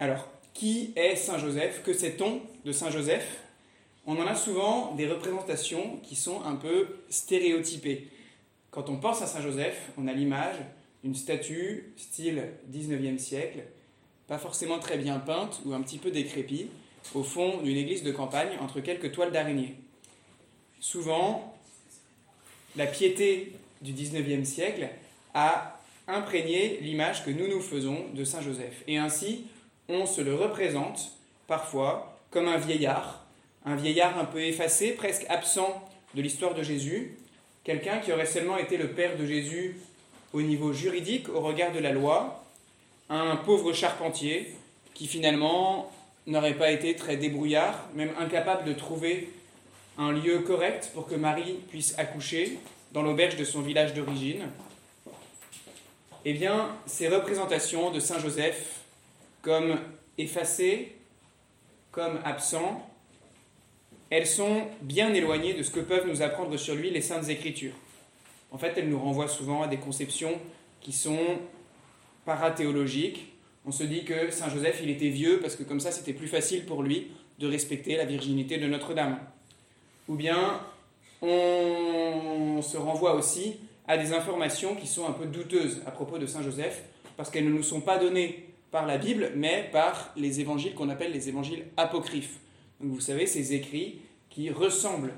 Alors, qui est Saint Joseph Que sait-on de Saint Joseph On en a souvent des représentations qui sont un peu stéréotypées. Quand on pense à Saint Joseph, on a l'image d'une statue style 19e siècle, pas forcément très bien peinte ou un petit peu décrépite, au fond d'une église de campagne entre quelques toiles d'araignée. Souvent, la piété du 19e siècle a imprégné l'image que nous nous faisons de Saint Joseph. Et ainsi, on se le représente parfois comme un vieillard, un vieillard un peu effacé, presque absent de l'histoire de Jésus, quelqu'un qui aurait seulement été le père de Jésus au niveau juridique, au regard de la loi, un pauvre charpentier qui finalement n'aurait pas été très débrouillard, même incapable de trouver un lieu correct pour que Marie puisse accoucher dans l'auberge de son village d'origine. Eh bien, ces représentations de Saint Joseph comme effacées, comme absents, elles sont bien éloignées de ce que peuvent nous apprendre sur lui les saintes écritures. En fait, elles nous renvoient souvent à des conceptions qui sont parathéologiques. On se dit que Saint Joseph, il était vieux parce que comme ça, c'était plus facile pour lui de respecter la virginité de Notre-Dame. Ou bien, on se renvoie aussi à des informations qui sont un peu douteuses à propos de Saint Joseph, parce qu'elles ne nous sont pas données par la Bible, mais par les évangiles qu'on appelle les évangiles apocryphes. Donc vous savez, ces écrits qui ressemblent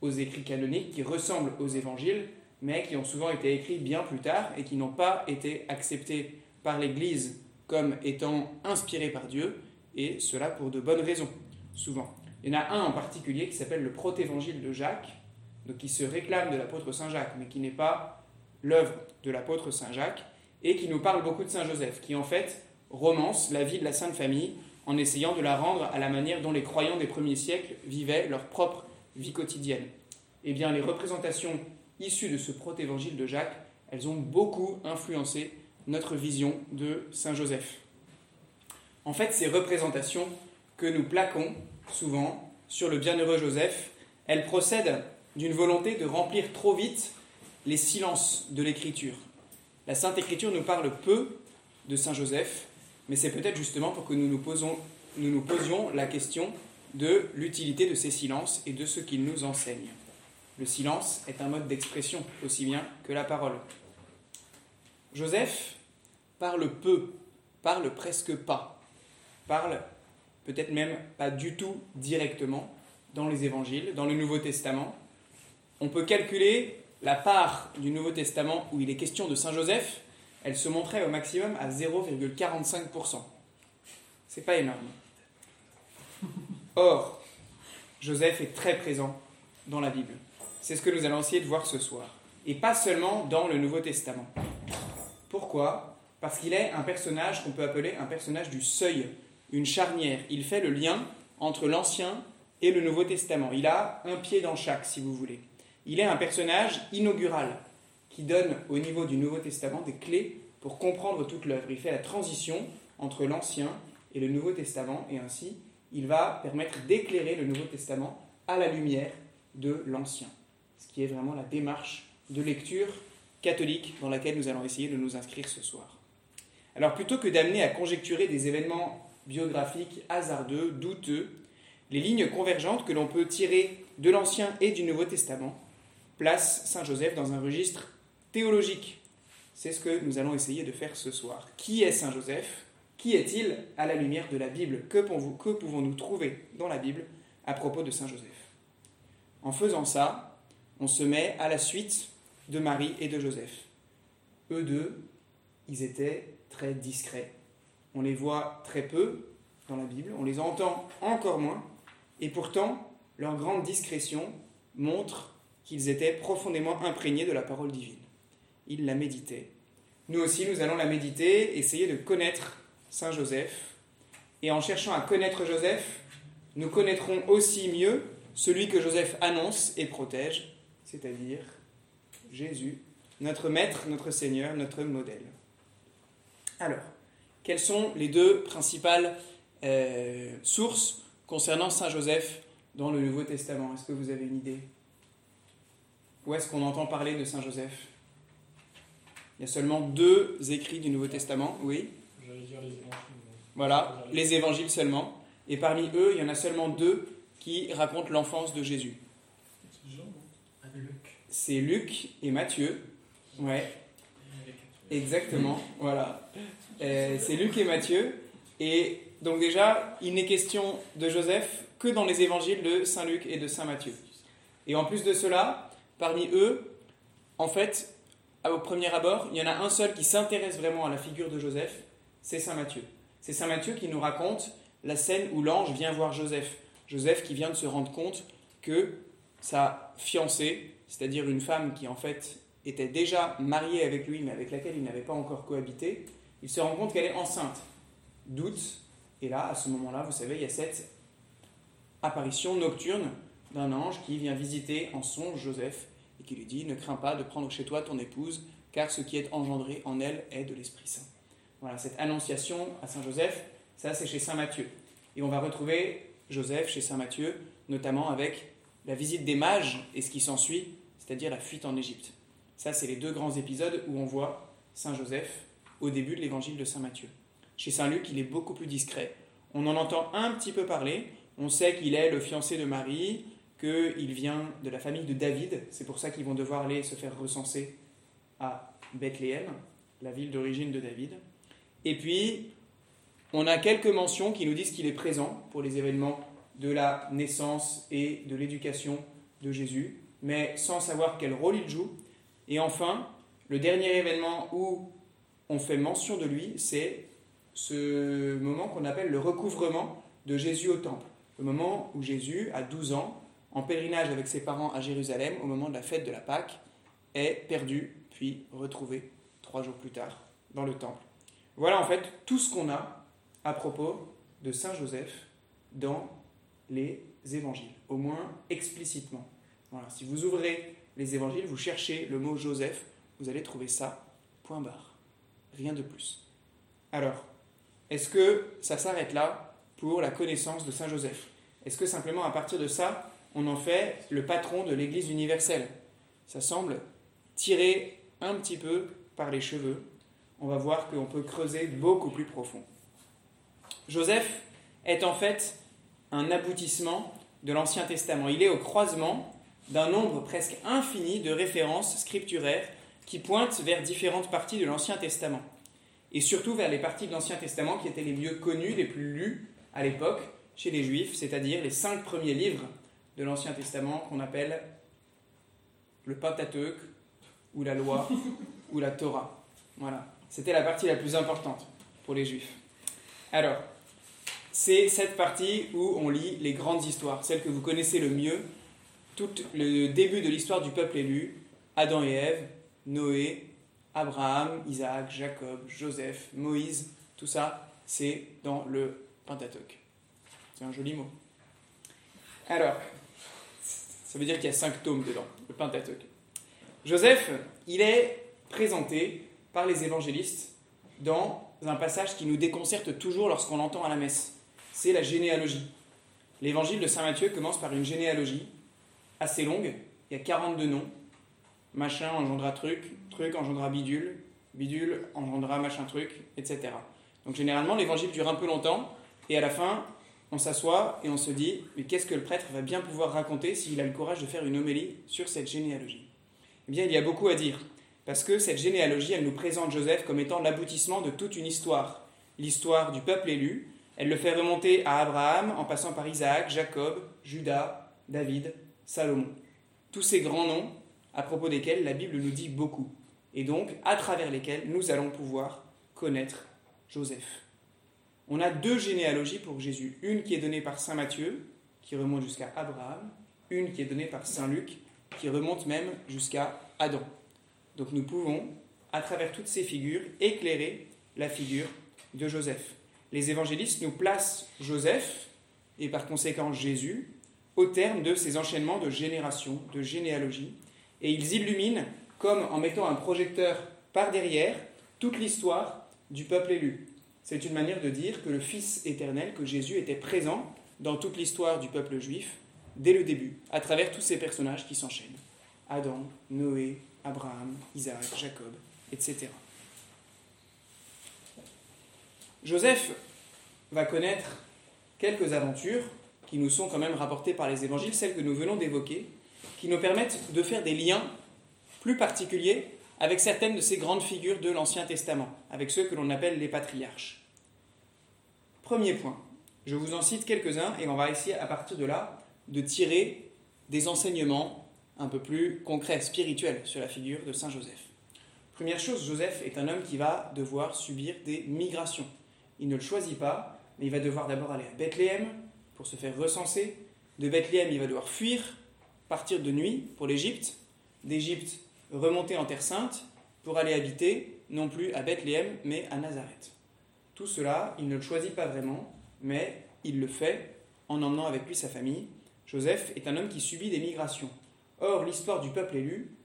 aux écrits canoniques, qui ressemblent aux évangiles, mais qui ont souvent été écrits bien plus tard et qui n'ont pas été acceptés par l'Église comme étant inspirés par Dieu, et cela pour de bonnes raisons, souvent. Il y en a un en particulier qui s'appelle le protévangile de Jacques, donc qui se réclame de l'apôtre Saint Jacques, mais qui n'est pas l'œuvre de l'apôtre Saint Jacques, et qui nous parle beaucoup de Saint Joseph, qui en fait romance la vie de la Sainte Famille en essayant de la rendre à la manière dont les croyants des premiers siècles vivaient leur propre vie quotidienne. Eh bien, les représentations issues de ce protévangile de Jacques, elles ont beaucoup influencé notre vision de Saint Joseph. En fait, ces représentations que nous plaquons souvent sur le bienheureux Joseph, elles procèdent d'une volonté de remplir trop vite les silences de l'Écriture. La Sainte Écriture nous parle peu de Saint Joseph, mais c'est peut-être justement pour que nous nous, posions la question de l'utilité de ces silences et de ce qu'ils nous enseignent. Le silence est un mode d'expression aussi bien que la parole. Joseph parle peu, parle presque pas, parle peut-être même pas du tout directement dans les évangiles, dans le Nouveau Testament. On peut calculer la part du Nouveau Testament où il est question de Saint Joseph, elle se montrait au maximum à 0,45%. C'est pas énorme. Or, Joseph est très présent dans la Bible. C'est ce que nous allons essayer de voir ce soir. Et pas seulement dans le Nouveau Testament. Pourquoi? Parce qu'il est un personnage qu'on peut appeler un personnage du seuil, une charnière. Il fait le lien entre l'Ancien et le Nouveau Testament. Il a un pied dans chaque, si vous voulez. Il est un personnage inaugural qui donne au niveau du Nouveau Testament des clés pour comprendre toute l'œuvre. Il fait la transition entre l'Ancien et le Nouveau Testament et ainsi il va permettre d'éclairer le Nouveau Testament à la lumière de l'Ancien, ce qui est vraiment la démarche de lecture catholique dans laquelle nous allons essayer de nous inscrire ce soir. Alors plutôt que d'amener à conjecturer des événements biographiques hasardeux, douteux, les lignes convergentes que l'on peut tirer de l'Ancien et du Nouveau Testament placent Saint Joseph dans un registre théologique. C'est ce que nous allons essayer de faire ce soir. Qui est Saint Joseph? Qui est-il à la lumière de la Bible? Que pouvons-nous trouver dans la Bible à propos de Saint Joseph? En faisant ça, on se met à la suite de Marie et de Joseph. Eux deux, ils étaient très discrets. On les voit très peu dans la Bible, on les entend encore moins, et pourtant, leur grande discrétion montre qu'ils étaient profondément imprégnés de la parole divine. Ils la méditaient. Nous aussi, nous allons la méditer, essayer de connaître Saint Joseph. Et en cherchant à connaître Joseph, nous connaîtrons aussi mieux celui que Joseph annonce et protège, c'est-à-dire Jésus, notre Maître, notre Seigneur, notre modèle. Alors, quelles sont les deux principales euh, sources concernant Saint Joseph dans le Nouveau Testament? Est-ce que vous avez une idée? Où est-ce qu'on entend parler de Saint Joseph? Il y a seulement deux écrits du Nouveau Testament, oui J'allais dire les évangiles. Voilà, les évangiles seulement. Et parmi eux, il y en a seulement deux qui racontent l'enfance de Jésus. C'est Luc et Matthieu. Ouais. Exactement, voilà. Euh, c'est Luc et Matthieu. Et donc déjà, il n'est question de Joseph que dans les évangiles de Saint Luc et de Saint Matthieu. Et en plus de cela, parmi eux, en fait, au premier abord, il y en a un seul qui s'intéresse vraiment à la figure de Joseph, c'est Saint Matthieu. C'est Saint Matthieu qui nous raconte la scène où l'ange vient voir Joseph. Joseph qui vient de se rendre compte que sa fiancée, c'est-à-dire une femme qui en fait était déjà mariée avec lui mais avec laquelle il n'avait pas encore cohabité, il se rend compte qu'elle est enceinte. Doute, et là, à ce moment-là, vous savez, il y a cette apparition nocturne d'un ange qui vient visiter en songe Joseph qui lui dit Ne crains pas de prendre chez toi ton épouse, car ce qui est engendré en elle est de l'Esprit Saint. Voilà, cette annonciation à Saint Joseph, ça c'est chez Saint Matthieu. Et on va retrouver Joseph chez Saint Matthieu, notamment avec la visite des mages et ce qui s'ensuit, c'est-à-dire la fuite en Égypte. Ça, c'est les deux grands épisodes où on voit Saint Joseph au début de l'évangile de Saint Matthieu. Chez Saint Luc, il est beaucoup plus discret. On en entend un petit peu parler. On sait qu'il est le fiancé de Marie, qu'il vient de la famille de David. C'est pour ça qu'ils vont devoir aller se faire recenser à Bethléem, la ville d'origine de David. Et puis, on a quelques mentions qui nous disent qu'il est présent pour les événements de la naissance et de l'éducation de Jésus, mais sans savoir quel rôle il joue. Et enfin, le dernier événement où on fait mention de lui, c'est ce moment qu'on appelle le recouvrement de Jésus au temple. Le moment où Jésus, à 12 ans, en pèlerinage avec ses parents à Jérusalem, au moment de la fête de la Pâque, est perdu, puis retrouvé trois jours plus tard dans le temple. Voilà en fait tout ce qu'on a à propos de Saint Joseph dans les évangiles, au moins explicitement. Voilà, si vous ouvrez les évangiles, vous cherchez le mot Joseph, vous allez trouver ça, point barre. Rien de plus. Alors, est-ce que ça s'arrête là pour la connaissance de Saint Joseph? Est-ce que simplement à partir de ça, on en fait le patron de l'Église universelle Ça semble tirer un petit peu par les cheveux. On va voir qu'on peut creuser beaucoup plus profond. Joseph est en fait un aboutissement de l'Ancien Testament. Il est au croisement d'un nombre presque infini de références scripturaires qui pointent vers différentes parties de l'Ancien Testament et surtout vers les parties de l'Ancien Testament qui étaient les mieux connues, les plus lues à l'époque chez les Juifs, c'est-à-dire les cinq premiers livres de l'Ancien Testament qu'on appelle le Pentateuque ou la loi ou la Torah. Voilà, c'était la partie la plus importante pour les Juifs. Alors, c'est cette partie où on lit les grandes histoires, celles que vous connaissez le mieux, tout le début de l'histoire du peuple élu, Adam et Ève, Noé, Abraham, Isaac, Jacob, Joseph, Moïse, tout ça, c'est dans le Pentateuque. C'est un joli mot. Alors, ça veut dire qu'il y a cinq tomes dedans, le Pentateuque. Joseph, il est présenté par les évangélistes dans un passage qui nous déconcerte toujours lorsqu'on l'entend à la messe. C'est la généalogie. L'évangile de Saint Matthieu commence par une généalogie assez longue. Il y a 42 noms. Machin engendra truc, truc engendra bidule, bidule engendra machin truc, etc. Donc généralement, l'évangile dure un peu longtemps, et à la fin, on s'assoit et on se dit, mais qu'est-ce que le prêtre va bien pouvoir raconter s'il a le courage de faire une homélie sur cette généalogie? Eh bien, il y a beaucoup à dire, parce que cette généalogie, elle nous présente Joseph comme étant l'aboutissement de toute une histoire, l'histoire du peuple élu. Elle le fait remonter à Abraham en passant par Isaac, Jacob, Judas, David, Salomon. Tous ces grands noms à propos desquels la Bible nous dit beaucoup et donc à travers lesquels nous allons pouvoir connaître Joseph. On a deux généalogies pour Jésus, une qui est donnée par Saint Matthieu, qui remonte jusqu'à Abraham, une qui est donnée par Saint Luc, qui remonte même jusqu'à Adam. Donc nous pouvons, à travers toutes ces figures, éclairer la figure de Joseph. Les évangélistes nous placent Joseph, et par conséquent Jésus, au terme de ces enchaînements de générations, de généalogies, et ils illuminent comme en mettant un projecteur par derrière toute l'histoire du peuple élu. C'est une manière de dire que le Fils éternel, que Jésus était présent dans toute l'histoire du peuple juif dès le début, à travers tous ces personnages qui s'enchaînent. Adam, Noé, Abraham, Isaac, Jacob, etc. Joseph va connaître quelques aventures qui nous sont quand même rapportées par les évangiles, celles que nous venons d'évoquer, qui nous permettent de faire des liens plus particuliers avec certaines de ces grandes figures de l'Ancien Testament, avec ceux que l'on appelle les patriarches. Premier point, je vous en cite quelques-uns et on va essayer à partir de là de tirer des enseignements un peu plus concrets, spirituels sur la figure de Saint Joseph. Première chose, Joseph est un homme qui va devoir subir des migrations. Il ne le choisit pas, mais il va devoir d'abord aller à Bethléem pour se faire recenser. De Bethléem, il va devoir fuir, partir de nuit pour l'Égypte. D'Égypte, remonter en Terre Sainte pour aller habiter non plus à Bethléem, mais à Nazareth. Tout cela, il ne le choisit pas vraiment, mais il le fait en emmenant avec lui sa famille. Joseph est un homme qui subit des migrations. Or, l'histoire du peuple élu,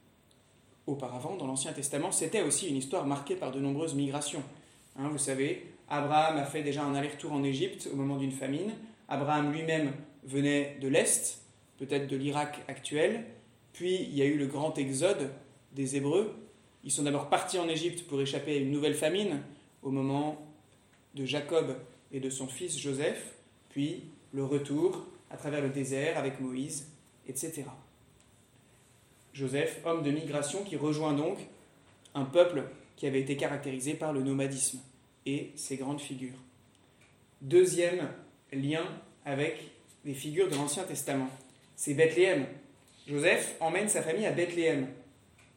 auparavant, dans l'Ancien Testament, c'était aussi une histoire marquée par de nombreuses migrations. Hein, vous savez, Abraham a fait déjà un aller-retour en Égypte au moment d'une famine. Abraham lui-même venait de l'Est, peut-être de l'Irak actuel. Puis il y a eu le grand exode des Hébreux. Ils sont d'abord partis en Égypte pour échapper à une nouvelle famine au moment de Jacob et de son fils Joseph, puis le retour à travers le désert avec Moïse, etc. Joseph, homme de migration qui rejoint donc un peuple qui avait été caractérisé par le nomadisme et ses grandes figures. Deuxième lien avec les figures de l'Ancien Testament, c'est Bethléem. Joseph emmène sa famille à Bethléem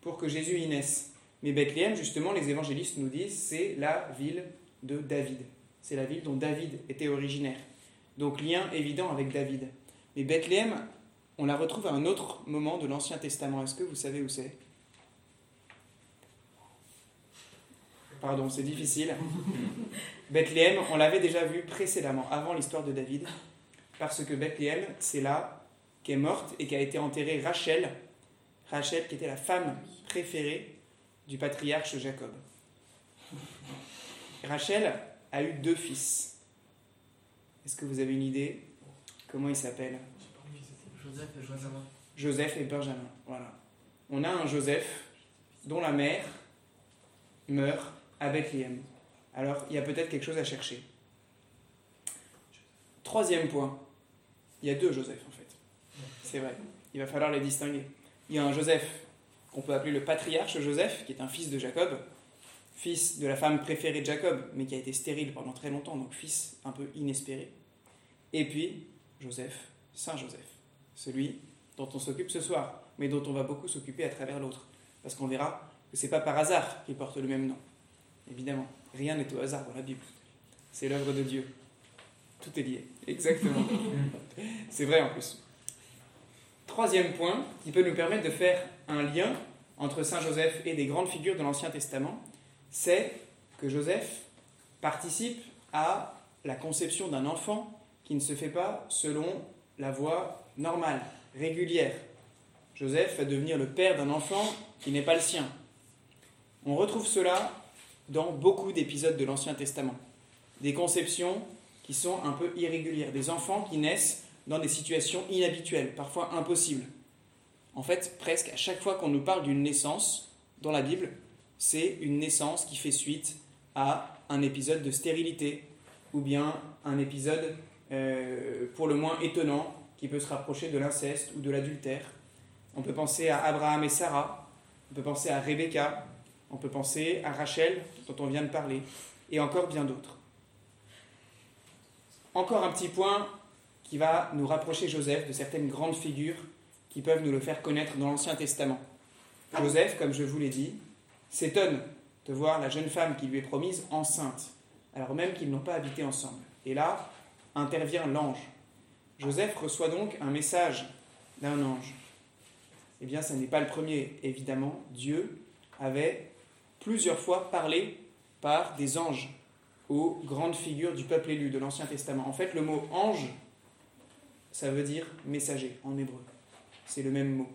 pour que Jésus y naisse. Mais Bethléem, justement, les évangélistes nous disent, c'est la ville de David. C'est la ville dont David était originaire. Donc lien évident avec David. Mais Bethléem on la retrouve à un autre moment de l'Ancien Testament. Est-ce que vous savez où c'est? Pardon, c'est difficile. Bethléem, on l'avait déjà vu précédemment, avant l'histoire de David, parce que Bethléem, c'est là qu'est morte et qu'a été enterrée Rachel, Rachel qui était la femme préférée du patriarche Jacob. Rachel a eu deux fils. Est-ce que vous avez une idée comment ils s'appellent Joseph et Benjamin. Joseph et Benjamin, voilà. On a un Joseph dont la mère meurt à Bethléem. Alors, il y a peut-être quelque chose à chercher. Troisième point, il y a deux Joseph en fait. C'est vrai, il va falloir les distinguer. Il y a un Joseph qu'on peut appeler le patriarche Joseph, qui est un fils de Jacob, fils de la femme préférée de Jacob, mais qui a été stérile pendant très longtemps, donc fils un peu inespéré. Et puis, Joseph, Saint Joseph celui dont on s'occupe ce soir, mais dont on va beaucoup s'occuper à travers l'autre. Parce qu'on verra que ce n'est pas par hasard qu'il porte le même nom. Évidemment, rien n'est au hasard dans la Bible. C'est l'œuvre de Dieu. Tout est lié. Exactement. C'est vrai en plus. Troisième point qui peut nous permettre de faire un lien entre Saint Joseph et des grandes figures de l'Ancien Testament, c'est que Joseph participe à la conception d'un enfant qui ne se fait pas selon la voie normale, régulière. Joseph va devenir le père d'un enfant qui n'est pas le sien. On retrouve cela dans beaucoup d'épisodes de l'Ancien Testament. Des conceptions qui sont un peu irrégulières, des enfants qui naissent dans des situations inhabituelles, parfois impossibles. En fait, presque à chaque fois qu'on nous parle d'une naissance dans la Bible, c'est une naissance qui fait suite à un épisode de stérilité ou bien un épisode euh, pour le moins étonnant qui peut se rapprocher de l'inceste ou de l'adultère. On peut penser à Abraham et Sarah, on peut penser à Rebecca, on peut penser à Rachel, dont on vient de parler, et encore bien d'autres. Encore un petit point qui va nous rapprocher Joseph de certaines grandes figures qui peuvent nous le faire connaître dans l'Ancien Testament. Joseph, comme je vous l'ai dit, s'étonne de voir la jeune femme qui lui est promise enceinte, alors même qu'ils n'ont pas habité ensemble. Et là intervient l'ange Joseph reçoit donc un message d'un ange. Eh bien, ce n'est pas le premier, évidemment. Dieu avait plusieurs fois parlé par des anges aux grandes figures du peuple élu de l'Ancien Testament. En fait, le mot ange, ça veut dire messager en hébreu. C'est le même mot.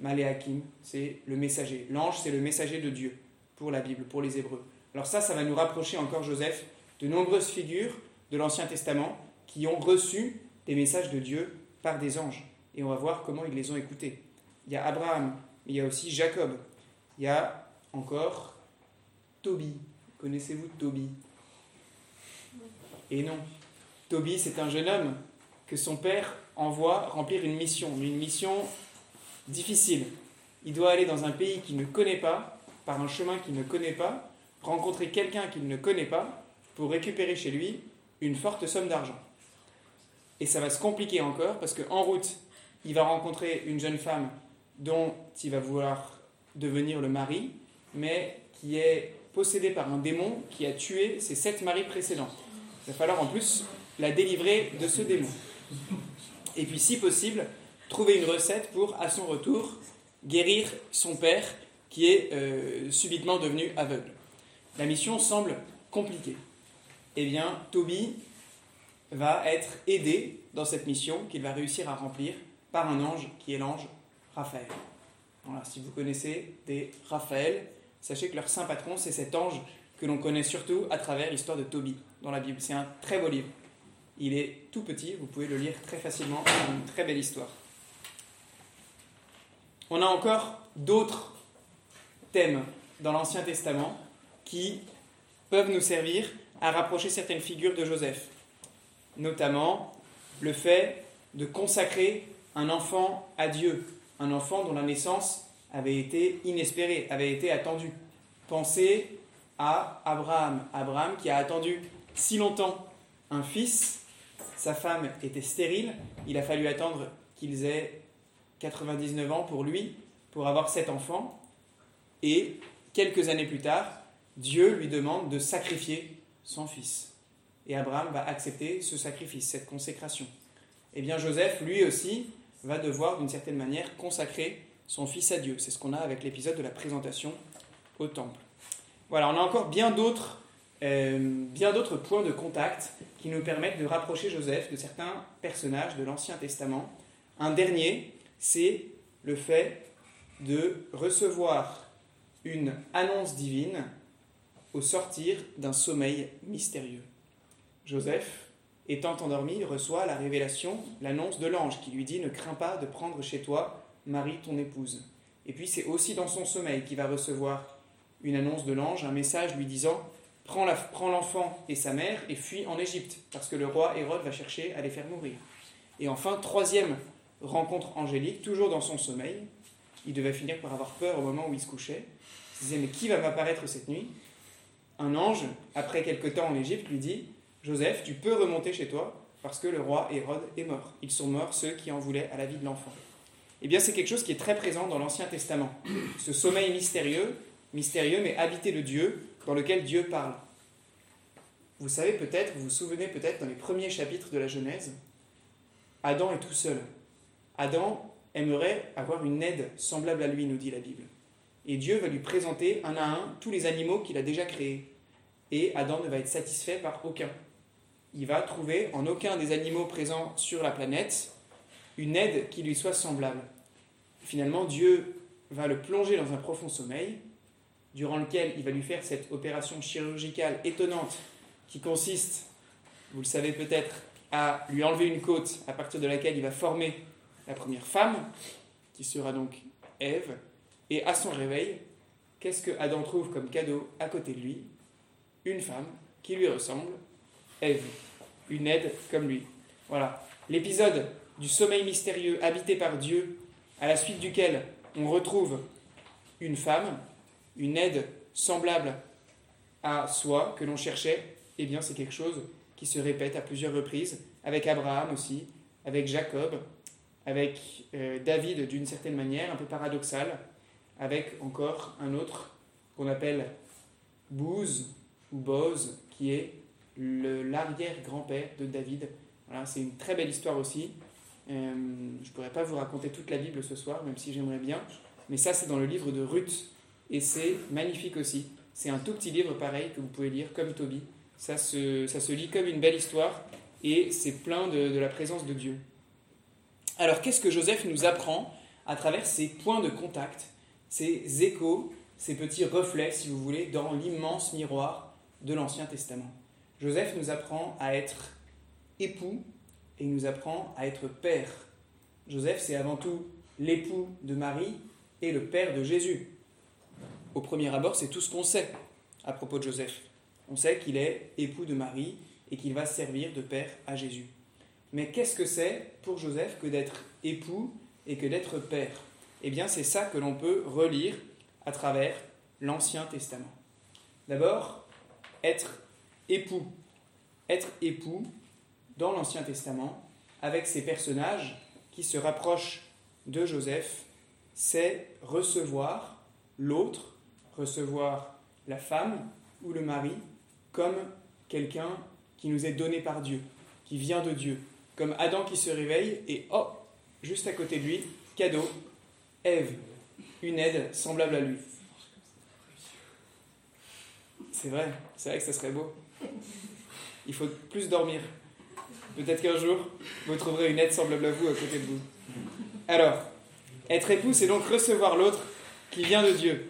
Maléakim, c'est le messager. L'ange, c'est le messager de Dieu pour la Bible, pour les Hébreux. Alors ça, ça va nous rapprocher encore, Joseph, de nombreuses figures de l'Ancien Testament qui ont reçu des messages de Dieu par des anges. Et on va voir comment ils les ont écoutés. Il y a Abraham, mais il y a aussi Jacob. Il y a encore Tobie. Connaissez-vous Tobie? Et non. Tobie, c'est un jeune homme que son père envoie remplir une mission, une mission difficile. Il doit aller dans un pays qu'il ne connaît pas, par un chemin qu'il ne connaît pas, rencontrer quelqu'un qu'il ne connaît pas, pour récupérer chez lui une forte somme d'argent. Et ça va se compliquer encore parce qu'en route, il va rencontrer une jeune femme dont il va vouloir devenir le mari, mais qui est possédée par un démon qui a tué ses sept maris précédents. Il va falloir en plus la délivrer de ce démon. Et puis, si possible, trouver une recette pour, à son retour, guérir son père qui est euh, subitement devenu aveugle. La mission semble compliquée. Eh bien, Toby va être aidé dans cette mission qu'il va réussir à remplir par un ange qui est l'ange Raphaël. Voilà, si vous connaissez des Raphaël, sachez que leur saint patron, c'est cet ange que l'on connaît surtout à travers l'histoire de Tobie dans la Bible. C'est un très beau livre. Il est tout petit, vous pouvez le lire très facilement, c'est une très belle histoire. On a encore d'autres thèmes dans l'Ancien Testament qui peuvent nous servir à rapprocher certaines figures de Joseph, notamment le fait de consacrer un enfant à Dieu, un enfant dont la naissance avait été inespérée, avait été attendue. Pensez à Abraham, Abraham qui a attendu si longtemps un fils, sa femme était stérile, il a fallu attendre qu'ils aient 99 ans pour lui, pour avoir cet enfant, et quelques années plus tard, Dieu lui demande de sacrifier son fils. Et Abraham va accepter ce sacrifice, cette consécration. Eh bien Joseph, lui aussi, va devoir d'une certaine manière consacrer son fils à Dieu. C'est ce qu'on a avec l'épisode de la présentation au temple. Voilà, on a encore bien d'autres euh, bien d'autres points de contact qui nous permettent de rapprocher Joseph de certains personnages de l'Ancien Testament. Un dernier, c'est le fait de recevoir une annonce divine au sortir d'un sommeil mystérieux. Joseph, étant endormi, reçoit la révélation, l'annonce de l'ange qui lui dit Ne crains pas de prendre chez toi Marie, ton épouse. Et puis c'est aussi dans son sommeil qu'il va recevoir une annonce de l'ange, un message lui disant Prends l'enfant et sa mère et fuis en Égypte, parce que le roi Hérode va chercher à les faire mourir. Et enfin, troisième rencontre angélique, toujours dans son sommeil, il devait finir par avoir peur au moment où il se couchait. Il disait Mais qui va m'apparaître cette nuit? Un ange, après quelque temps en Égypte, lui dit Joseph, tu peux remonter chez toi parce que le roi Hérode est mort. Ils sont morts, ceux qui en voulaient à la vie de l'enfant. Eh bien, c'est quelque chose qui est très présent dans l'Ancien Testament. Ce sommeil mystérieux, mystérieux mais habité de Dieu, dans lequel Dieu parle. Vous savez peut-être, vous vous souvenez peut-être dans les premiers chapitres de la Genèse, Adam est tout seul. Adam aimerait avoir une aide semblable à lui, nous dit la Bible. Et Dieu va lui présenter un à un tous les animaux qu'il a déjà créés. Et Adam ne va être satisfait par aucun. Il va trouver en aucun des animaux présents sur la planète une aide qui lui soit semblable. Finalement, Dieu va le plonger dans un profond sommeil, durant lequel il va lui faire cette opération chirurgicale étonnante qui consiste, vous le savez peut-être, à lui enlever une côte à partir de laquelle il va former la première femme, qui sera donc Ève, et à son réveil, qu'est-ce que Adam trouve comme cadeau à côté de lui? Une femme qui lui ressemble, Ève, une aide comme lui. Voilà. L'épisode du sommeil mystérieux habité par Dieu, à la suite duquel on retrouve une femme, une aide semblable à soi que l'on cherchait, eh bien c'est quelque chose qui se répète à plusieurs reprises, avec Abraham aussi, avec Jacob, avec euh, David d'une certaine manière, un peu paradoxale, avec encore un autre qu'on appelle Bouze ou Boz, qui est l'arrière-grand-père de David. Voilà, c'est une très belle histoire aussi. Euh, je ne pourrais pas vous raconter toute la Bible ce soir, même si j'aimerais bien. Mais ça, c'est dans le livre de Ruth. Et c'est magnifique aussi. C'est un tout petit livre pareil que vous pouvez lire comme Toby. Ça se, ça se lit comme une belle histoire et c'est plein de, de la présence de Dieu. Alors, qu'est-ce que Joseph nous apprend à travers ces points de contact ces échos, ces petits reflets, si vous voulez, dans l'immense miroir de l'Ancien Testament? Joseph nous apprend à être époux et il nous apprend à être père. Joseph, c'est avant tout l'époux de Marie et le père de Jésus. Au premier abord, c'est tout ce qu'on sait à propos de Joseph. On sait qu'il est époux de Marie et qu'il va servir de père à Jésus. Mais qu'est-ce que c'est pour Joseph que d'être époux et que d'être père? Eh bien, c'est ça que l'on peut relire à travers l'Ancien Testament. D'abord, être époux. Être époux dans l'Ancien Testament, avec ces personnages qui se rapprochent de Joseph, c'est recevoir l'autre, recevoir la femme ou le mari comme quelqu'un qui nous est donné par Dieu, qui vient de Dieu, comme Adam qui se réveille et oh, juste à côté de lui, cadeau, Ève, une aide semblable à lui. C'est vrai, c'est vrai que ça serait beau. Il faut plus dormir. Peut-être qu'un jour, vous trouverez une aide semblable à vous à côté de vous. Alors, être époux, c'est donc recevoir l'autre qui vient de Dieu.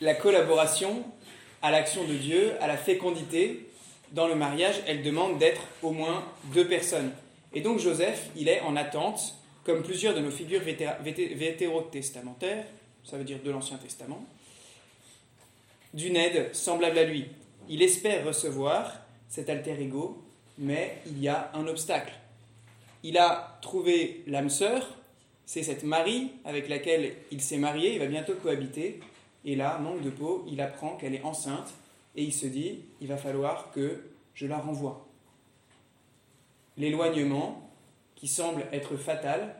La collaboration à l'action de Dieu, à la fécondité, dans le mariage, elle demande d'être au moins deux personnes. Et donc Joseph, il est en attente, comme plusieurs de nos figures vétérotestamentaires, ça veut dire de l'Ancien Testament, d'une aide semblable à lui. Il espère recevoir cet alter ego, mais il y a un obstacle. Il a trouvé l'âme sœur, c'est cette Marie avec laquelle il s'est marié, il va bientôt cohabiter, et là, manque de peau, il apprend qu'elle est enceinte, et il se dit, il va falloir que je la renvoie. L'éloignement, qui semble être fatal,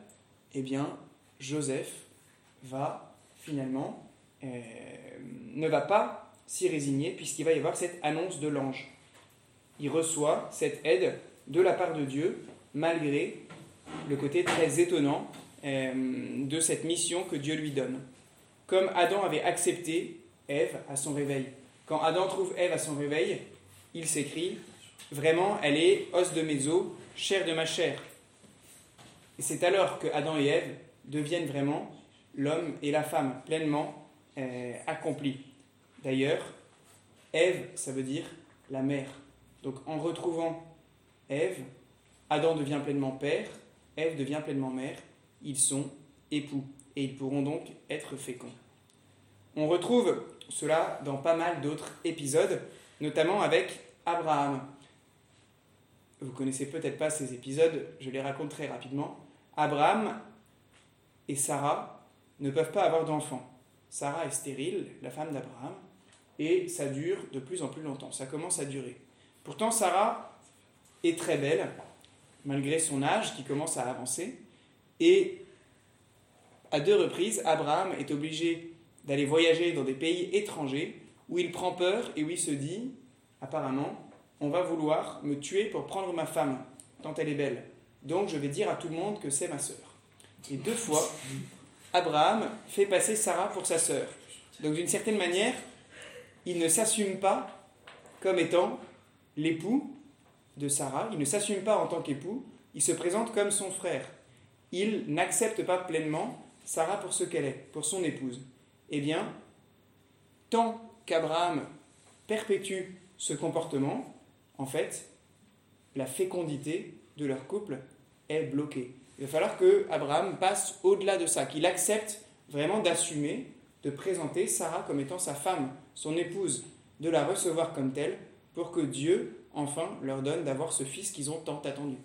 eh bien, Joseph va finalement, euh, ne va pas s'y résigner, puisqu'il va y avoir cette annonce de l'ange. Il reçoit cette aide de la part de Dieu, malgré le côté très étonnant de cette mission que Dieu lui donne. Comme Adam avait accepté Ève à son réveil. Quand Adam trouve Ève à son réveil, il s'écrit Vraiment, elle est os de mes os, chair de ma chair. Et c'est alors que Adam et Ève deviennent vraiment l'homme et la femme pleinement euh, accomplis. D'ailleurs, Ève, ça veut dire la mère. Donc en retrouvant Ève, Adam devient pleinement père, Ève devient pleinement mère, ils sont époux et ils pourront donc être féconds. On retrouve cela dans pas mal d'autres épisodes, notamment avec Abraham. Vous connaissez peut-être pas ces épisodes, je les raconte très rapidement. Abraham et Sarah ne peuvent pas avoir d'enfants. Sarah est stérile, la femme d'Abraham, et ça dure de plus en plus longtemps, ça commence à durer. Pourtant, Sarah est très belle, malgré son âge qui commence à avancer, et à deux reprises, Abraham est obligé d'aller voyager dans des pays étrangers où il prend peur et où il se dit, apparemment, on va vouloir me tuer pour prendre ma femme, tant elle est belle. Donc je vais dire à tout le monde que c'est ma sœur. Et deux fois, Abraham fait passer Sarah pour sa sœur. Donc d'une certaine manière, il ne s'assume pas comme étant l'époux de Sarah, il ne s'assume pas en tant qu'époux, il se présente comme son frère. Il n'accepte pas pleinement Sarah pour ce qu'elle est, pour son épouse. Eh bien, tant qu'Abraham perpétue ce comportement, en fait, la fécondité de leur couple est bloquée. Il va falloir que Abraham passe au-delà de ça, qu'il accepte vraiment d'assumer, de présenter Sarah comme étant sa femme, son épouse, de la recevoir comme telle, pour que Dieu, enfin, leur donne d'avoir ce fils qu'ils ont tant attendu.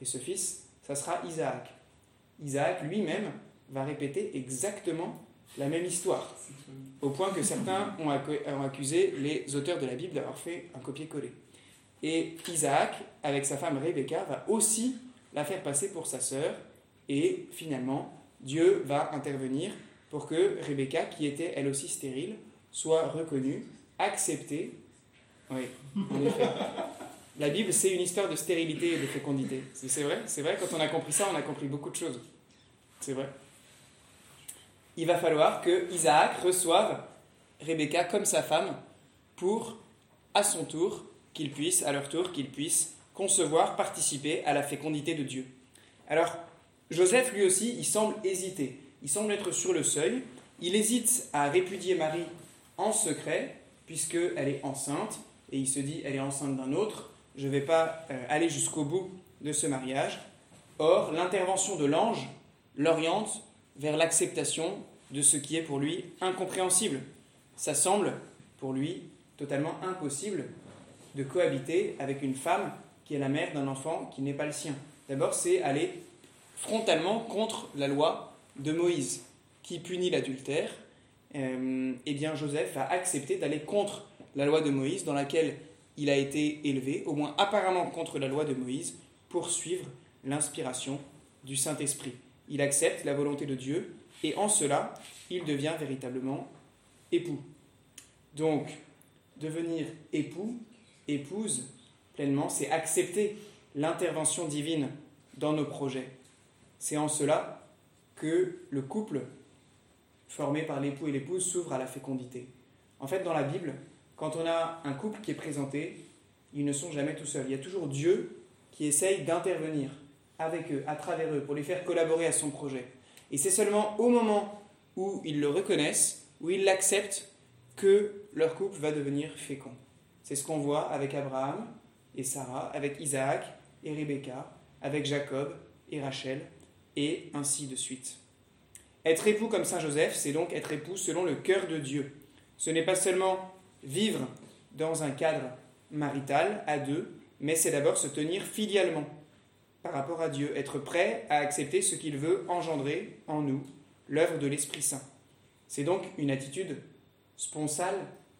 Et ce fils, ça sera Isaac. Isaac lui-même va répéter exactement la même histoire, au point que certains ont accusé les auteurs de la Bible d'avoir fait un copier-coller. Et Isaac, avec sa femme Rebecca, va aussi la faire passer pour sa sœur, et finalement, Dieu va intervenir pour que Rebecca, qui était elle aussi stérile, soit reconnue, acceptée. Oui, en effet. La Bible, c'est une histoire de stérilité et de fécondité. C'est vrai, c'est vrai, quand on a compris ça, on a compris beaucoup de choses. C'est vrai il va falloir que Isaac reçoive Rebecca comme sa femme pour, à son tour, qu'ils puissent, à leur tour, qu'ils puissent concevoir, participer à la fécondité de Dieu. Alors, Joseph, lui aussi, il semble hésiter. Il semble être sur le seuil. Il hésite à répudier Marie en secret, puisqu'elle est enceinte, et il se dit, elle est enceinte d'un autre, je ne vais pas euh, aller jusqu'au bout de ce mariage. Or, l'intervention de l'ange l'oriente vers l'acceptation de ce qui est pour lui incompréhensible. Ça semble pour lui totalement impossible de cohabiter avec une femme qui est la mère d'un enfant qui n'est pas le sien. D'abord, c'est aller frontalement contre la loi de Moïse qui punit l'adultère. Euh, eh bien, Joseph a accepté d'aller contre la loi de Moïse dans laquelle il a été élevé, au moins apparemment contre la loi de Moïse, pour suivre l'inspiration du Saint-Esprit. Il accepte la volonté de Dieu et en cela, il devient véritablement époux. Donc, devenir époux, épouse pleinement, c'est accepter l'intervention divine dans nos projets. C'est en cela que le couple formé par l'époux et l'épouse s'ouvre à la fécondité. En fait, dans la Bible, quand on a un couple qui est présenté, ils ne sont jamais tout seuls. Il y a toujours Dieu qui essaye d'intervenir avec eux, à travers eux, pour les faire collaborer à son projet. Et c'est seulement au moment où ils le reconnaissent, où ils l'acceptent, que leur couple va devenir fécond. C'est ce qu'on voit avec Abraham et Sarah, avec Isaac et Rebecca, avec Jacob et Rachel, et ainsi de suite. Être époux comme Saint Joseph, c'est donc être époux selon le cœur de Dieu. Ce n'est pas seulement vivre dans un cadre marital à deux, mais c'est d'abord se tenir filialement par rapport à Dieu, être prêt à accepter ce qu'il veut engendrer en nous, l'œuvre de l'Esprit Saint. C'est donc une attitude sponsale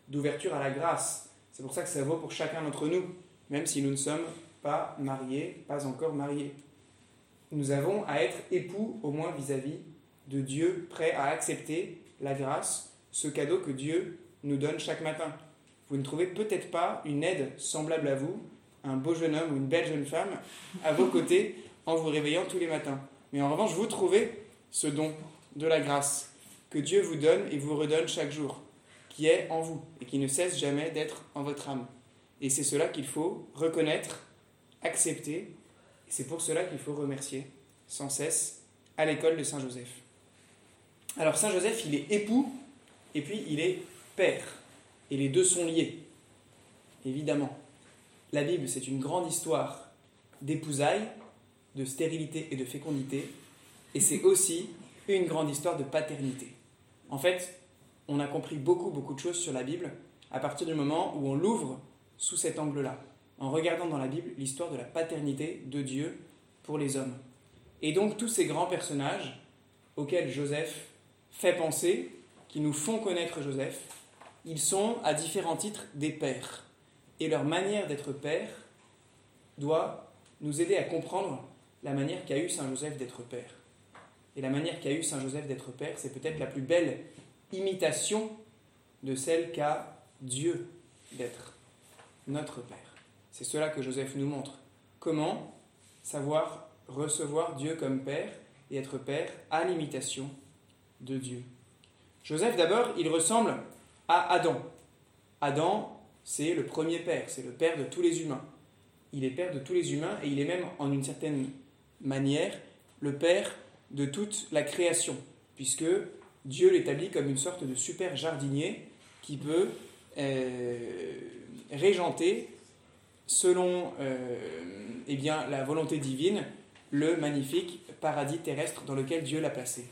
d'ouverture à la grâce. C'est pour ça que ça vaut pour chacun d'entre nous, même si nous ne sommes pas mariés, pas encore mariés. Nous avons à être époux au moins vis-à-vis de Dieu, prêt à accepter la grâce, ce cadeau que Dieu nous donne chaque matin. Vous ne trouvez peut-être pas une aide semblable à vous un beau jeune homme ou une belle jeune femme à vos côtés en vous réveillant tous les matins. Mais en revanche, vous trouvez ce don de la grâce que Dieu vous donne et vous redonne chaque jour, qui est en vous et qui ne cesse jamais d'être en votre âme. Et c'est cela qu'il faut reconnaître, accepter, et c'est pour cela qu'il faut remercier sans cesse à l'école de Saint Joseph. Alors Saint Joseph, il est époux et puis il est père. Et les deux sont liés, évidemment. La Bible, c'est une grande histoire d'épousailles, de stérilité et de fécondité, et c'est aussi une grande histoire de paternité. En fait, on a compris beaucoup, beaucoup de choses sur la Bible à partir du moment où on l'ouvre sous cet angle-là, en regardant dans la Bible l'histoire de la paternité de Dieu pour les hommes. Et donc tous ces grands personnages auxquels Joseph fait penser, qui nous font connaître Joseph, ils sont à différents titres des pères et leur manière d'être père doit nous aider à comprendre la manière qu'a eu Saint Joseph d'être père. Et la manière qu'a eu Saint Joseph d'être père, c'est peut-être la plus belle imitation de celle qu'a Dieu d'être notre Père. C'est cela que Joseph nous montre. Comment savoir recevoir Dieu comme Père et être Père à l'imitation de Dieu. Joseph, d'abord, il ressemble à Adam. Adam, c'est le premier père, c'est le père de tous les humains. Il est père de tous les humains et il est même, en une certaine manière, le père de toute la création, puisque Dieu l'établit comme une sorte de super jardinier qui peut euh, régenter, selon euh, eh bien, la volonté divine, le magnifique paradis terrestre dans lequel Dieu l'a placé.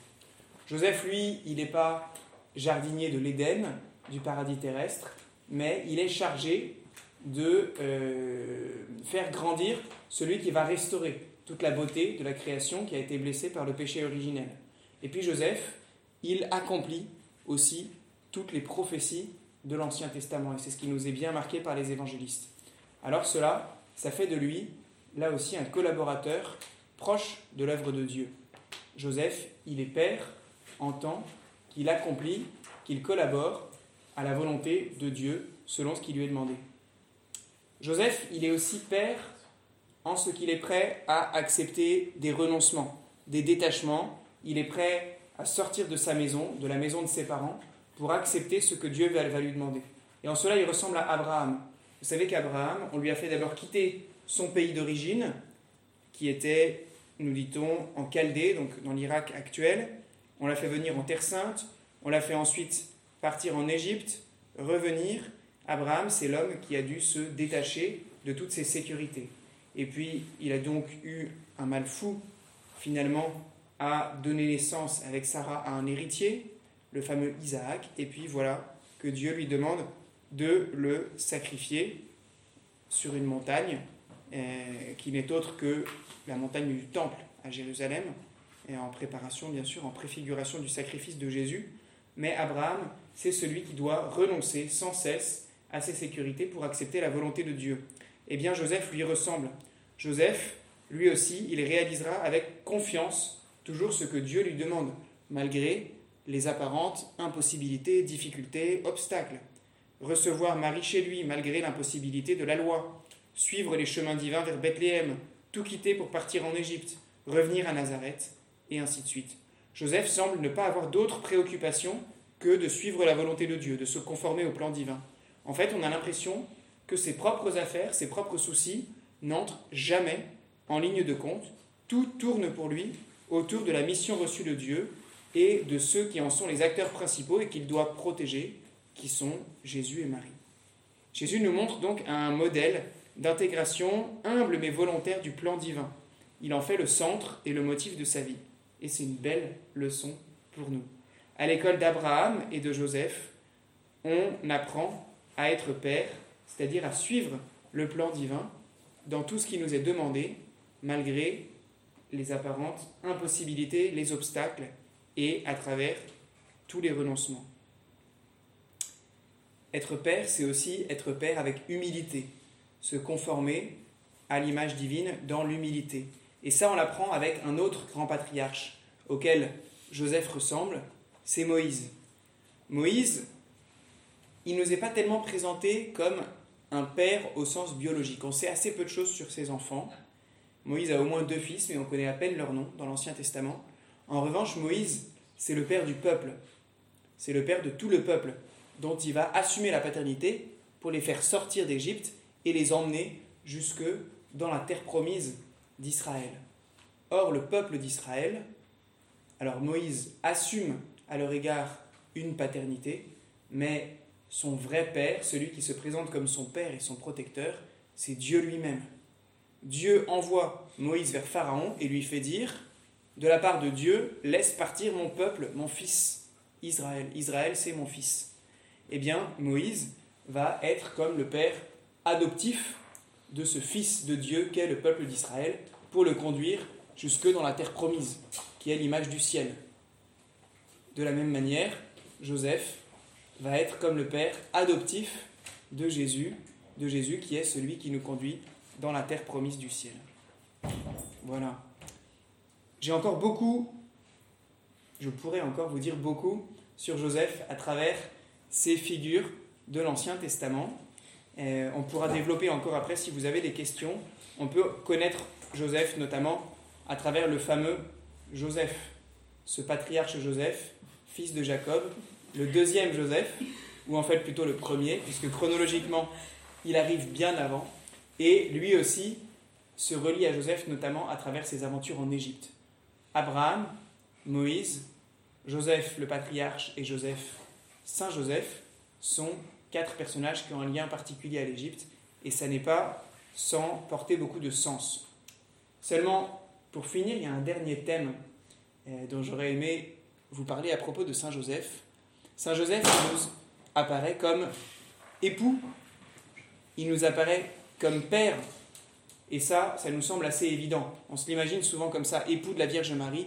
Joseph, lui, il n'est pas jardinier de l'Éden, du paradis terrestre, mais il est chargé de euh, faire grandir celui qui va restaurer toute la beauté de la création qui a été blessée par le péché originel. Et puis Joseph, il accomplit aussi toutes les prophéties de l'Ancien Testament, et c'est ce qui nous est bien marqué par les évangélistes. Alors cela, ça fait de lui, là aussi, un collaborateur proche de l'œuvre de Dieu. Joseph, il est père en tant qu'il accomplit, qu'il collabore à la volonté de Dieu selon ce qui lui est demandé. Joseph, il est aussi père en ce qu'il est prêt à accepter des renoncements, des détachements. Il est prêt à sortir de sa maison, de la maison de ses parents, pour accepter ce que Dieu va lui demander. Et en cela, il ressemble à Abraham. Vous savez qu'Abraham, on lui a fait d'abord quitter son pays d'origine, qui était, nous dit-on, en Chaldée, donc dans l'Irak actuel. On l'a fait venir en Terre Sainte. On l'a fait ensuite partir en Égypte, revenir. Abraham, c'est l'homme qui a dû se détacher de toutes ses sécurités. Et puis, il a donc eu un mal fou, finalement, à donner naissance avec Sarah à un héritier, le fameux Isaac. Et puis voilà que Dieu lui demande de le sacrifier sur une montagne euh, qui n'est autre que la montagne du Temple à Jérusalem, et en préparation bien sûr, en préfiguration du sacrifice de Jésus. Mais Abraham, c'est celui qui doit renoncer sans cesse à ses sécurités pour accepter la volonté de Dieu. Eh bien, Joseph lui ressemble. Joseph, lui aussi, il réalisera avec confiance toujours ce que Dieu lui demande, malgré les apparentes impossibilités, difficultés, obstacles. Recevoir Marie chez lui, malgré l'impossibilité de la loi. Suivre les chemins divins vers Bethléem, tout quitter pour partir en Égypte, revenir à Nazareth, et ainsi de suite. Joseph semble ne pas avoir d'autre préoccupation que de suivre la volonté de Dieu, de se conformer au plan divin. En fait, on a l'impression que ses propres affaires, ses propres soucis n'entrent jamais en ligne de compte. Tout tourne pour lui autour de la mission reçue de Dieu et de ceux qui en sont les acteurs principaux et qu'il doit protéger, qui sont Jésus et Marie. Jésus nous montre donc un modèle d'intégration humble mais volontaire du plan divin. Il en fait le centre et le motif de sa vie. Et c'est une belle leçon pour nous. À l'école d'Abraham et de Joseph, on apprend à être père, c'est-à-dire à suivre le plan divin dans tout ce qui nous est demandé, malgré les apparentes impossibilités, les obstacles et à travers tous les renoncements. Être père, c'est aussi être père avec humilité, se conformer à l'image divine dans l'humilité. Et ça, on l'apprend avec un autre grand patriarche auquel Joseph ressemble, c'est Moïse. Moïse, il ne nous est pas tellement présenté comme un père au sens biologique. On sait assez peu de choses sur ses enfants. Moïse a au moins deux fils, mais on connaît à peine leur nom dans l'Ancien Testament. En revanche, Moïse, c'est le père du peuple. C'est le père de tout le peuple, dont il va assumer la paternité pour les faire sortir d'Égypte et les emmener jusque dans la terre promise d'Israël. Or, le peuple d'Israël, alors Moïse assume à leur égard une paternité, mais son vrai père, celui qui se présente comme son père et son protecteur, c'est Dieu lui-même. Dieu envoie Moïse vers Pharaon et lui fait dire, de la part de Dieu, laisse partir mon peuple, mon fils, Israël. Israël, c'est mon fils. Eh bien, Moïse va être comme le père adoptif de ce fils de Dieu qu'est le peuple d'Israël pour le conduire jusque dans la terre promise, qui est l'image du ciel. De la même manière, Joseph va être comme le père adoptif de Jésus, de Jésus qui est celui qui nous conduit dans la terre promise du ciel. Voilà. J'ai encore beaucoup, je pourrais encore vous dire beaucoup sur Joseph à travers ces figures de l'Ancien Testament. Euh, on pourra développer encore après si vous avez des questions. On peut connaître Joseph notamment à travers le fameux Joseph, ce patriarche Joseph, fils de Jacob, le deuxième Joseph, ou en fait plutôt le premier, puisque chronologiquement il arrive bien avant, et lui aussi se relie à Joseph notamment à travers ses aventures en Égypte. Abraham, Moïse, Joseph le patriarche et Joseph, Saint Joseph, sont quatre personnages qui ont un lien particulier à l'Égypte, et ça n'est pas sans porter beaucoup de sens. Seulement, pour finir, il y a un dernier thème euh, dont j'aurais aimé vous parler à propos de Saint Joseph. Saint Joseph nous apparaît comme époux, il nous apparaît comme père, et ça, ça nous semble assez évident. On se l'imagine souvent comme ça, époux de la Vierge Marie,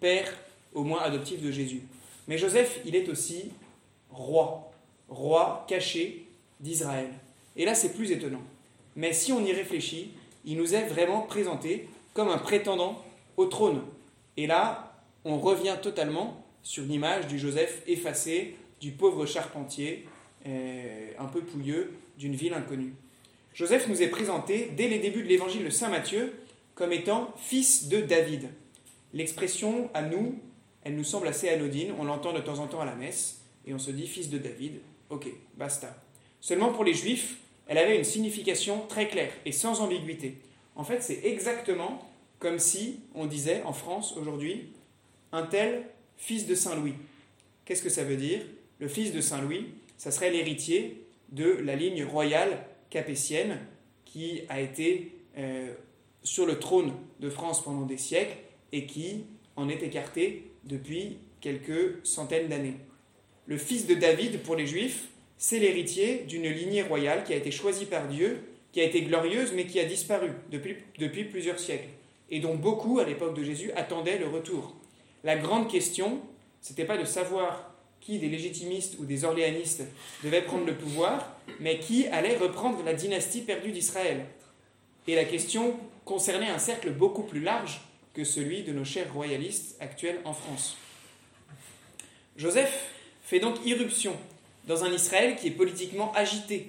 père au moins adoptif de Jésus. Mais Joseph, il est aussi roi, roi caché d'Israël. Et là, c'est plus étonnant. Mais si on y réfléchit, il nous est vraiment présenté comme un prétendant au trône. Et là, on revient totalement sur l'image du Joseph effacé, du pauvre charpentier, euh, un peu pouilleux, d'une ville inconnue. Joseph nous est présenté dès les débuts de l'évangile de Saint Matthieu comme étant fils de David. L'expression à nous, elle nous semble assez anodine, on l'entend de temps en temps à la messe, et on se dit fils de David, ok, basta. Seulement pour les juifs, elle avait une signification très claire et sans ambiguïté. En fait, c'est exactement comme si on disait en France aujourd'hui un tel fils de Saint Louis. Qu'est-ce que ça veut dire? Le fils de Saint Louis, ça serait l'héritier de la ligne royale capétienne qui a été euh, sur le trône de France pendant des siècles et qui en est écarté depuis quelques centaines d'années. Le fils de David, pour les Juifs, c'est l'héritier d'une lignée royale qui a été choisie par Dieu, qui a été glorieuse, mais qui a disparu depuis, plusieurs siècles, et dont beaucoup, à l'époque de Jésus, attendaient le retour. La grande question, c'était pas de savoir qui des légitimistes ou des orléanistes devait prendre le pouvoir, mais qui allait reprendre la dynastie perdue d'Israël. Et la question concernait un cercle beaucoup plus large que celui de nos chers royalistes actuels en France. Joseph fait donc irruption dans un Israël qui est politiquement agité,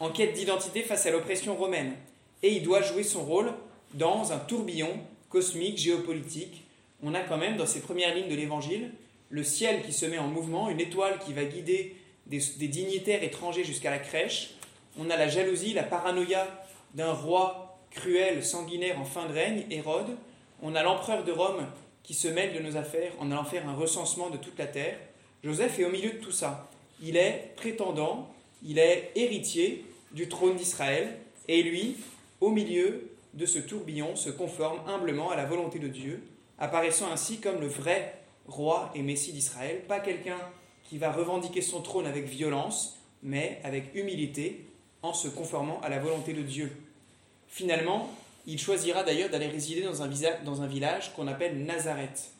en quête d'identité face à l'oppression romaine, et il doit jouer son rôle dans un tourbillon cosmique, géopolitique. On a quand même dans ces premières lignes de l'Évangile le ciel qui se met en mouvement, une étoile qui va guider des, dignitaires étrangers jusqu'à la crèche. On a la jalousie, la paranoïa d'un roi cruel, sanguinaire en fin de règne, Hérode. On a l'empereur de Rome qui se mêle de nos affaires en allant faire un recensement de toute la terre. Joseph est au milieu de tout ça. Il est prétendant, il est héritier du trône d'Israël, et lui, au milieu de ce tourbillon, se conforme humblement à la volonté de Dieu, apparaissant ainsi comme le vrai roi et messie d'Israël, pas quelqu'un qui va revendiquer son trône avec violence, mais avec humilité, en se conformant à la volonté de Dieu. Finalement, il choisira d'ailleurs d'aller résider dans un, village qu'on appelle Nazareth.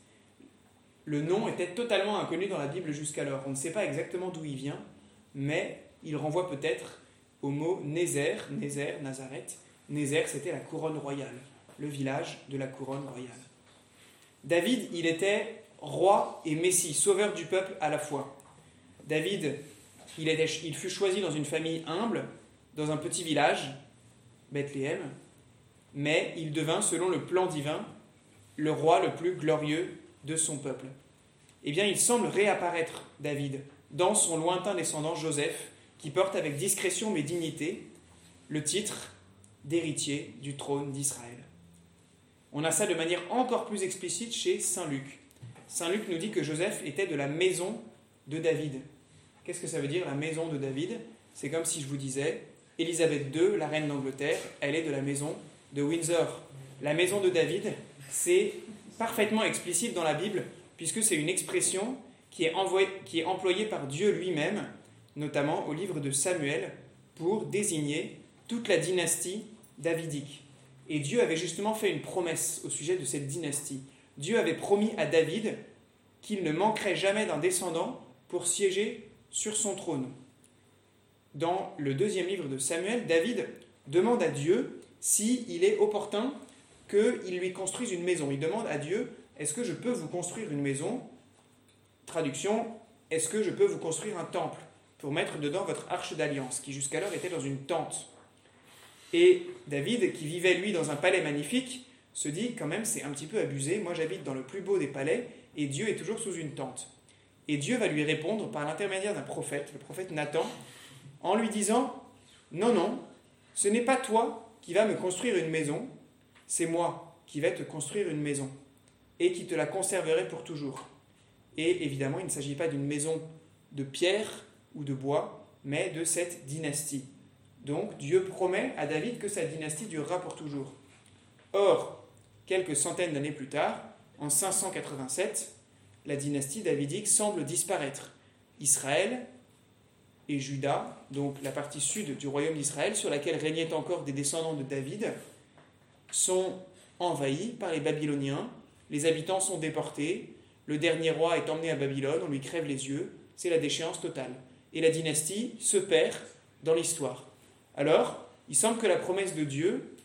Le nom était totalement inconnu dans la Bible jusqu'alors. On ne sait pas exactement d'où il vient, mais il renvoie peut-être au mot Nézer, Nézer, Nazareth. Nézer, c'était la couronne royale, le village de la couronne royale. David, il était roi et messie, sauveur du peuple à la fois. David, il, il fut choisi dans une famille humble, dans un petit village, Bethléem, mais il devint, selon le plan divin, le roi le plus glorieux de son peuple. Eh bien, il semble réapparaître, David, dans son lointain descendant Joseph, qui porte avec discrétion mais dignité le titre d'héritier du trône d'Israël. On a ça de manière encore plus explicite chez Saint Luc. Saint Luc nous dit que Joseph était de la maison de David. Qu'est-ce que ça veut dire la maison de David? C'est comme si je vous disais, Élisabeth II, la reine d'Angleterre, elle est de la maison de Windsor. La maison de David, c'est parfaitement explicite dans la Bible, puisque c'est une expression qui est, qui est employée par Dieu lui-même, notamment au livre de Samuel, pour désigner toute la dynastie davidique. Et Dieu avait justement fait une promesse au sujet de cette dynastie. Dieu avait promis à David qu'il ne manquerait jamais d'un descendant pour siéger sur son trône. Dans le deuxième livre de Samuel, David demande à Dieu s'il est opportun qu'il lui construise une maison. Il demande à Dieu, est-ce que je peux vous construire une maison? Traduction, est-ce que je peux vous construire un temple pour mettre dedans votre arche d'alliance, qui jusqu'alors était dans une tente? Et David, qui vivait lui dans un palais magnifique, se dit quand même c'est un petit peu abusé, moi j'habite dans le plus beau des palais et Dieu est toujours sous une tente. Et Dieu va lui répondre par l'intermédiaire d'un prophète, le prophète Nathan, en lui disant Non, non, ce n'est pas toi qui vas me construire une maison, c'est moi qui vais te construire une maison et qui te la conserverai pour toujours. Et évidemment, il ne s'agit pas d'une maison de pierre ou de bois, mais de cette dynastie. Donc Dieu promet à David que sa dynastie durera pour toujours. Or, Quelques centaines d'années plus tard, en 587, la dynastie davidique semble disparaître. Israël et Juda, donc la partie sud du royaume d'Israël, sur laquelle régnaient encore des descendants de David, sont envahis par les Babyloniens, les habitants sont déportés, le dernier roi est emmené à Babylone, on lui crève les yeux, c'est la déchéance totale. Et la dynastie se perd dans l'histoire. Alors, il semble que la promesse de Dieu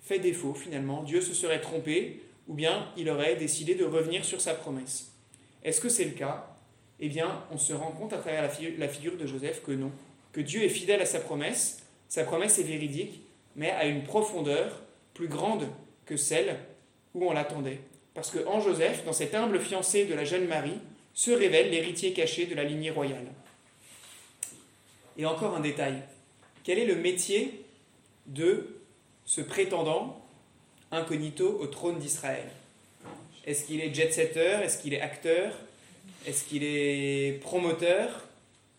fait défaut finalement, Dieu se serait trompé, ou bien il aurait décidé de revenir sur sa promesse. Est-ce que c'est le cas? Eh bien, on se rend compte à travers la, figure de Joseph que non, que Dieu est fidèle à sa promesse, sa promesse est véridique, mais à une profondeur plus grande que celle où on l'attendait. Parce que en Joseph, dans cette humble fiancée de la jeune Marie, se révèle l'héritier caché de la lignée royale. Et encore un détail. Quel est le métier de ce prétendant incognito au trône d'Israël? Est-ce qu'il est jet-setter? Est-ce qu'il est acteur? Est-ce qu'il est promoteur?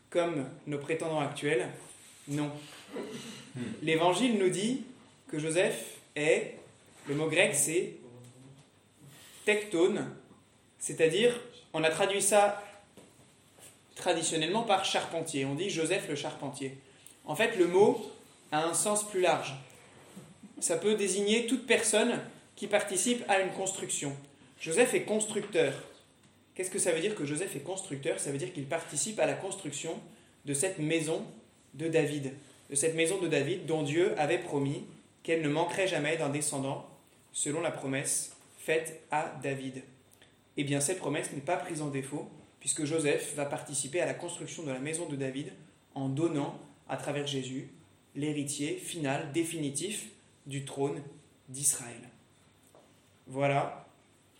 Comme nos prétendants actuels Non. L'Évangile nous dit que Joseph est, le mot grec c'est tectone, c'est-à-dire, on a traduit ça traditionnellement par charpentier. On dit Joseph le charpentier. En fait, le mot a un sens plus large. Ça peut désigner toute personne qui participe à une construction. Joseph est constructeur. Qu'est-ce que ça veut dire que Joseph est constructeur? Ça veut dire qu'il participe à la construction de cette maison de David, de cette maison de David dont Dieu avait promis qu'elle ne manquerait jamais d'un descendant, selon la promesse faite à David. Eh bien, cette promesse n'est pas prise en défaut, puisque Joseph va participer à la construction de la maison de David en donnant, à travers Jésus, l'héritier final, définitif du trône d'Israël. Voilà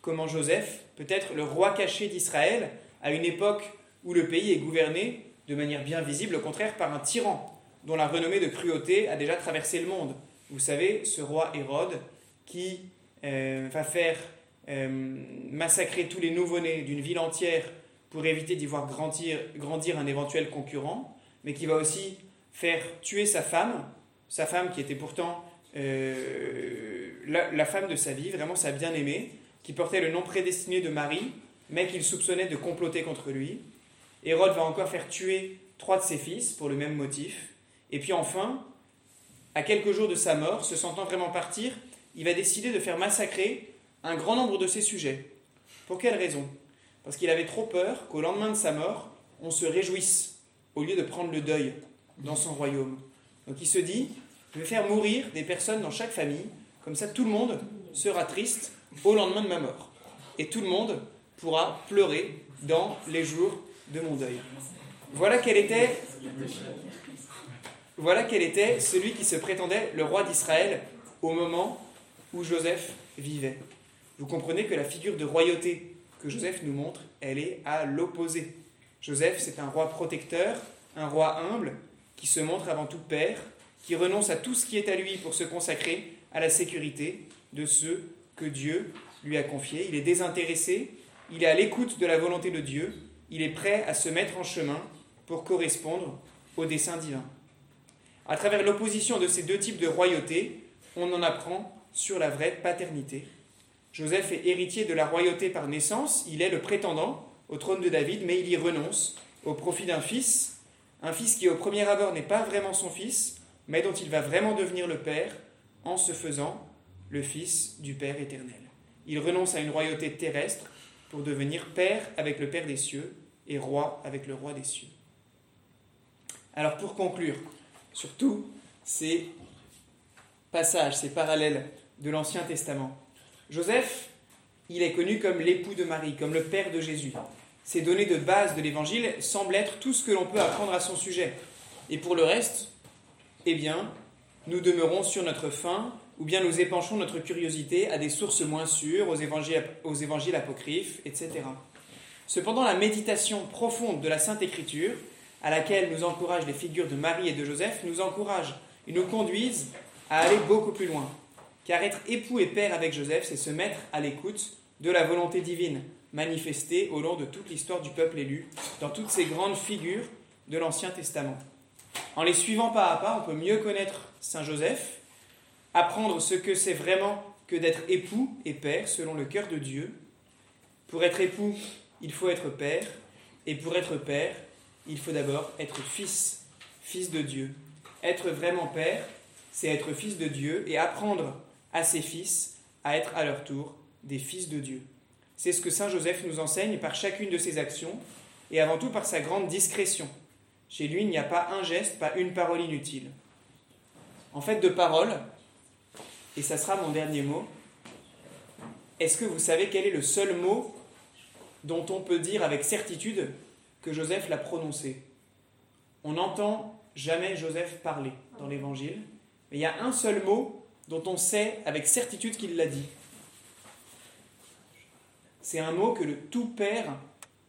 comment Joseph peut être le roi caché d'Israël à une époque où le pays est gouverné de manière bien visible, au contraire, par un tyran dont la renommée de cruauté a déjà traversé le monde. Vous savez, ce roi Hérode qui euh, va faire euh, massacrer tous les nouveau-nés d'une ville entière pour éviter d'y voir grandir, un éventuel concurrent, mais qui va aussi faire tuer sa femme, sa femme qui était pourtant euh, la, la, femme de sa vie, vraiment sa bien-aimée, qui portait le nom prédestiné de Marie, mais qu'il soupçonnait de comploter contre lui. Hérode va encore faire tuer trois de ses fils pour le même motif. Et puis enfin, à quelques jours de sa mort, se sentant vraiment partir, il va décider de faire massacrer un grand nombre de ses sujets. Pour quelle raison? Parce qu'il avait trop peur qu'au lendemain de sa mort, on se réjouisse, au lieu de prendre le deuil dans son royaume. Donc il se dit, je vais faire mourir des personnes dans chaque famille, comme ça tout le monde sera triste au lendemain de ma mort. Et tout le monde pourra pleurer dans les jours de mon deuil. Voilà quel était, voilà quel était celui qui se prétendait le roi d'Israël au moment où Joseph vivait. Vous comprenez que la figure de royauté que Joseph nous montre, elle est à l'opposé. Joseph, c'est un roi protecteur, un roi humble, qui se montre avant tout père, qui renonce à tout ce qui est à lui pour se consacrer à la sécurité de ceux que Dieu lui a confiés. Il est désintéressé, il est à l'écoute de la volonté de Dieu, il est prêt à se mettre en chemin pour correspondre au dessein divin. À travers l'opposition de ces deux types de royauté, on en apprend sur la vraie paternité. Joseph est héritier de la royauté par naissance, il est le prétendant au trône de David, mais il y renonce au profit d'un fils, un fils qui au premier abord n'est pas vraiment son fils, mais dont il va vraiment devenir le Père en se faisant le Fils du Père éternel. Il renonce à une royauté terrestre pour devenir Père avec le Père des cieux et Roi avec le Roi des cieux. Alors pour conclure, surtout ces passages, ces parallèles de l'Ancien Testament, Joseph, il est connu comme l'époux de Marie, comme le Père de Jésus. Ces données de base de l'Évangile semblent être tout ce que l'on peut apprendre à son sujet. Et pour le reste, eh bien, nous demeurons sur notre faim ou bien nous épanchons notre curiosité à des sources moins sûres, aux évangiles, aux évangiles apocryphes, etc. Cependant, la méditation profonde de la Sainte Écriture, à laquelle nous encouragent les figures de Marie et de Joseph, nous encourage et nous conduisent à aller beaucoup plus loin. Car être époux et père avec Joseph, c'est se mettre à l'écoute de la volonté divine, manifestée au long de toute l'histoire du peuple élu, dans toutes ces grandes figures de l'Ancien Testament. En les suivant pas à pas, on peut mieux connaître Saint Joseph, apprendre ce que c'est vraiment que d'être époux et père selon le cœur de Dieu. Pour être époux, il faut être père, et pour être père, il faut d'abord être fils, fils de Dieu. Être vraiment père, c'est être fils de Dieu et apprendre à ses fils à être à leur tour des fils de Dieu. C'est ce que Saint Joseph nous enseigne par chacune de ses actions et avant tout par sa grande discrétion. Chez lui, il n'y a pas un geste, pas une parole inutile. En fait, de parole, et ça sera mon dernier mot, est-ce que vous savez quel est le seul mot dont on peut dire avec certitude que Joseph l'a prononcé On n'entend jamais Joseph parler dans l'Évangile, mais il y a un seul mot dont on sait avec certitude qu'il l'a dit. C'est un mot que le tout père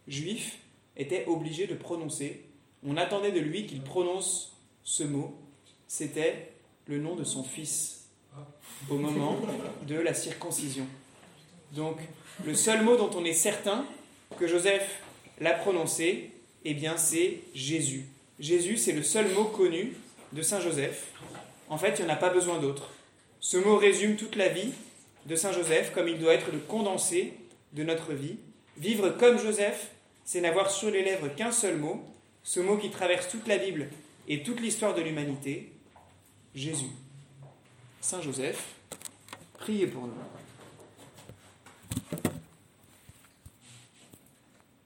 juif était obligé de prononcer. On attendait de lui qu'il prononce ce mot. C'était le nom de son fils au moment de la circoncision. Donc, le seul mot dont on est certain que Joseph l'a prononcé, eh bien, c'est Jésus. Jésus, c'est le seul mot connu de Saint Joseph. En fait, il n'y en a pas besoin d'autre. Ce mot résume toute la vie de Saint Joseph, comme il doit être le condensé de notre vie. Vivre comme Joseph, c'est n'avoir sur les lèvres qu'un seul mot, ce mot qui traverse toute la Bible et toute l'histoire de l'humanité, Jésus. Saint Joseph, priez pour nous.